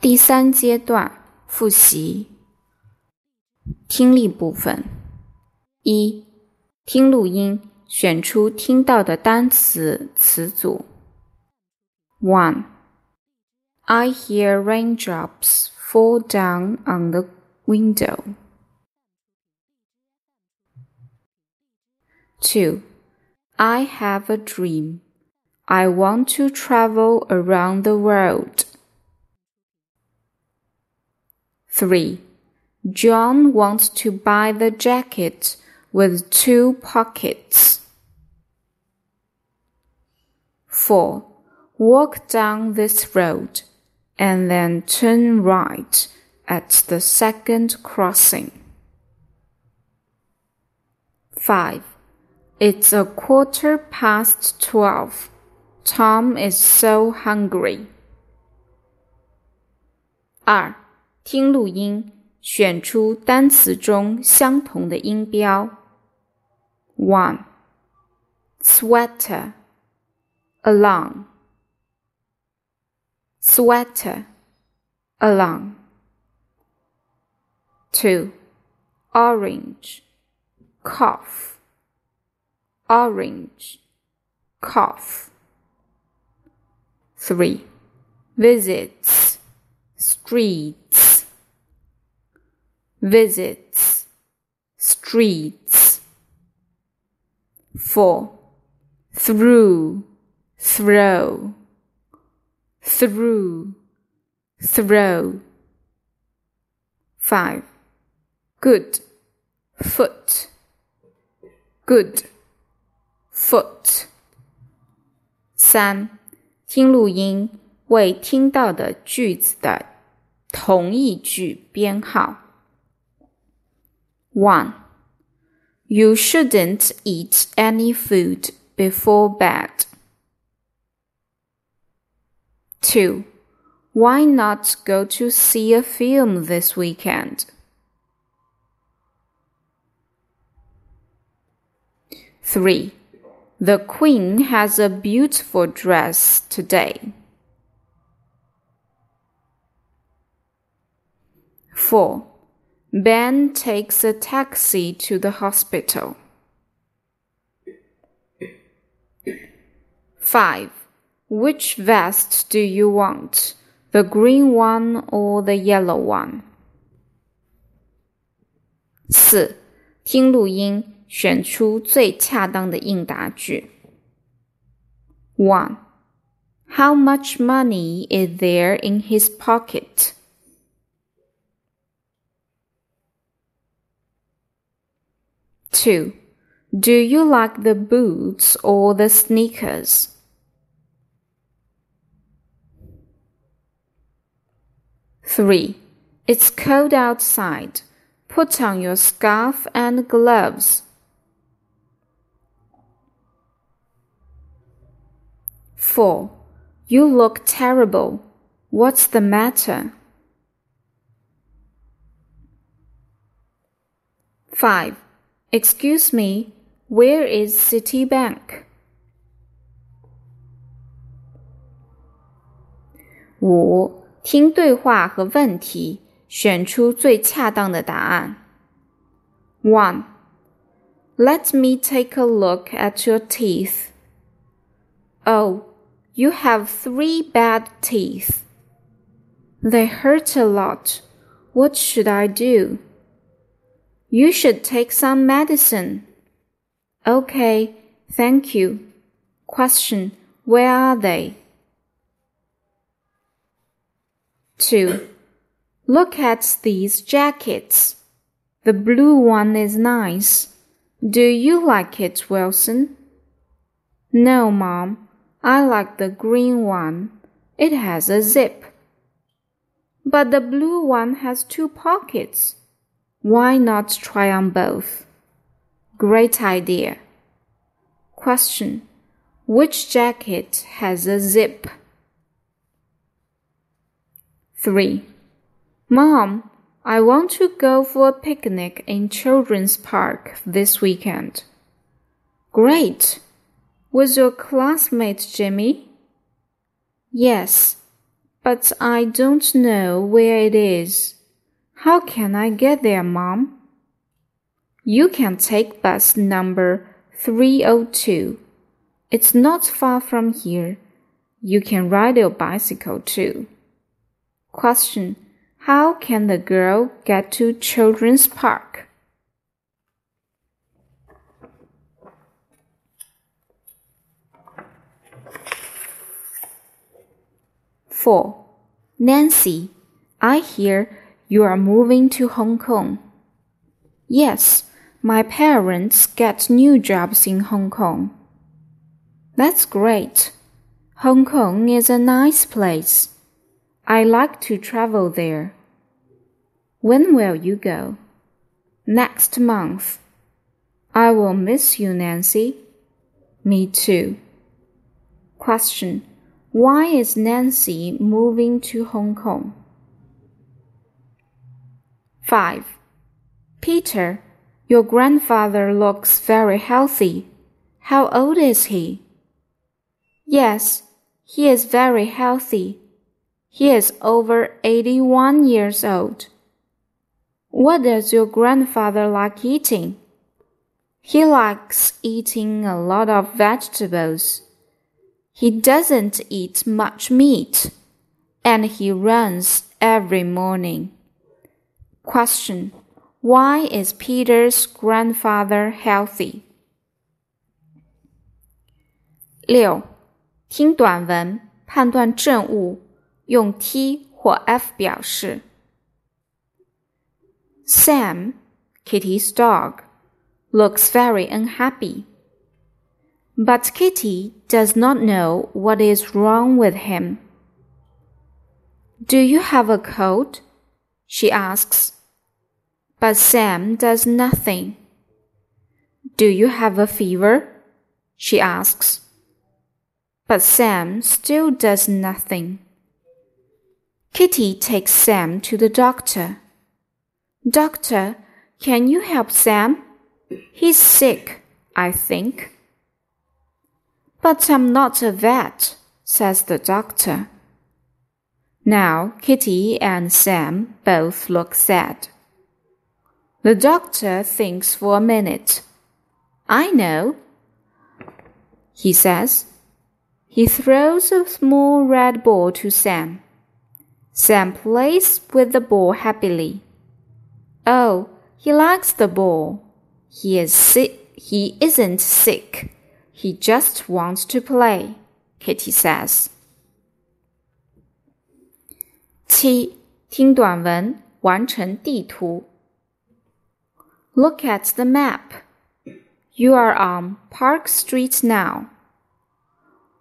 第三阶段复习听力部分：一、听录音，选出听到的单词词组。One, I hear raindrops fall down on the window. Two, I have a dream. I want to travel around the world. 3. John wants to buy the jacket with two pockets. 4. Walk down this road and then turn right at the second crossing. 5. It's a quarter past twelve. Tom is so hungry. 二，听录音，选出单词中相同的音标。One, sweater, along. Sweater, along. Two, orange, cough. Orange, cough. 3. Visits, streets, visits, streets. 4. Through, throw, through, throw. 5. Good, foot, good, foot. 3. 听录音，为听到的句子的同义句编号。 One, you shouldn't eat any food before bed. Two, why not go to see a film this weekend? Three, the queen has a beautiful dress today. 4. Ben takes a taxi to the hospital. 5. Which vest do you want? The green one or the yellow one? 四，听录音。选出最恰当的应答句。One. How much money is there in his pocket? Two. Do you like the boots or the sneakers? Three. It's cold outside. Put on your scarf and gloves. 4. You look terrible. What's the matter? 5. Excuse me, where is Citibank? 五，听对话和问题，选出最恰当的答案。One. Let me take a look at your teeth. Oh, you have three bad teeth. They hurt a lot. What should I do? You should take some medicine. Okay, thank you. Question Where are they? 2. Look at these jackets. The blue one is nice. Do you like it, Wilson? No, Mom. I like the green one. It has a zip. But the blue one has two pockets. Why not try on both? Great idea. Question. Which jacket has a zip? 3. Mom, I want to go for a picnic in Children's Park this weekend. Great. Was your classmate Jimmy? Yes, But I don't know where it is. How can I get there, Mom? You can take bus number 302. It's not far from here. You can ride your bicycle too. Question How can the girl get to Children's Park? Four. Nancy, I hear you are moving to Hong Kong. Yes, my parents get new jobs in Hong Kong. That's great. Hong Kong is a nice place. I like to travel there. When will you go? Next month. I will miss you, Nancy. Me too. Question Why is Nancy moving to Hong Kong? 5. Peter, your grandfather looks very healthy. How old is he? Yes, he is very healthy. He is over 81 years old. What does your grandfather like eating? He likes eating a lot of vegetables. He doesn't eat much meat, and he runs every morning. Question Why is Peter's grandfather healthy? 六，听短文，判断正误，用 T 或 F 表示。Sam, Kitty's dog, looks very unhappy. But Kitty does not know what is wrong with him. Do you have a cold? She asks. But Sam does nothing. Do you have a fever? She asks. But Sam still does nothing. Kitty takes Sam to the doctor. Doctor, can you help Sam? He's sick, I think. But I'm not a vet, says the doctor. Now Kitty and Sam both look sad. The doctor thinks for a minute. I know, he says. He throws a small red ball to Sam. Sam plays with the ball happily. Oh, he likes the ball. He is sick. He isn't sick. He just wants to play, Kitty says. 七，听短文，完成地图。 Look at the map. You are on Park Street now.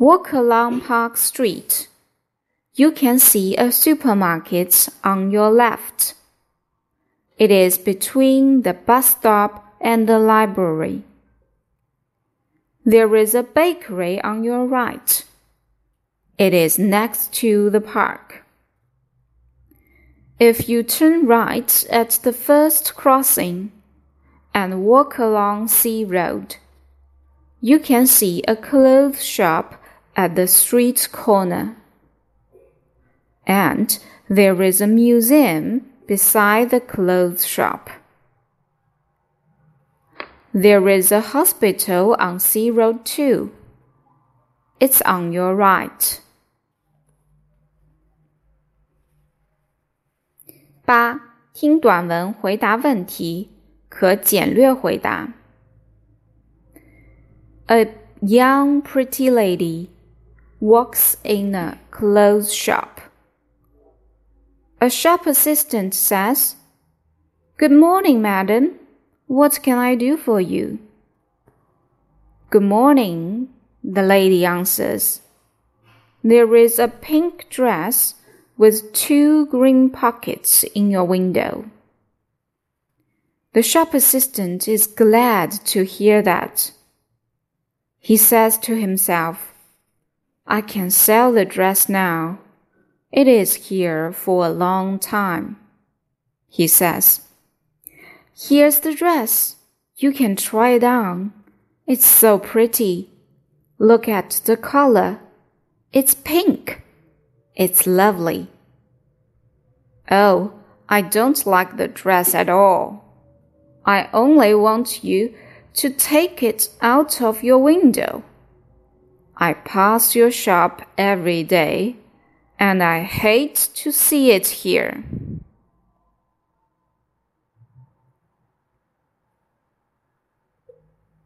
Walk along Park Street. You can see a supermarket on your left. It is between the bus stop and the library. There is a bakery on your right. It is next to the park. If you turn right at the first crossing, and walk along Sea Road. You can see a clothes shop at the street corner. And there is a museum beside the clothes shop. There is a hospital on Sea Road too. It's on your right. 八，听短文回答问题。 可简略回答。A young pretty lady walks in a clothes shop. A shop assistant says, Good morning, madam. What can I do for you? Good morning, the lady answers. There is a pink dress with two green pockets in your window. The shop assistant is glad to hear that. He says to himself, I can sell the dress now. It is here for a long time. He says, Here's the dress. You can try it on. It's so pretty. Look at the color. It's pink. It's lovely. Oh, I don't like the dress at all. I only want you to take it out of your window. I pass your shop every day, and I hate to see it here.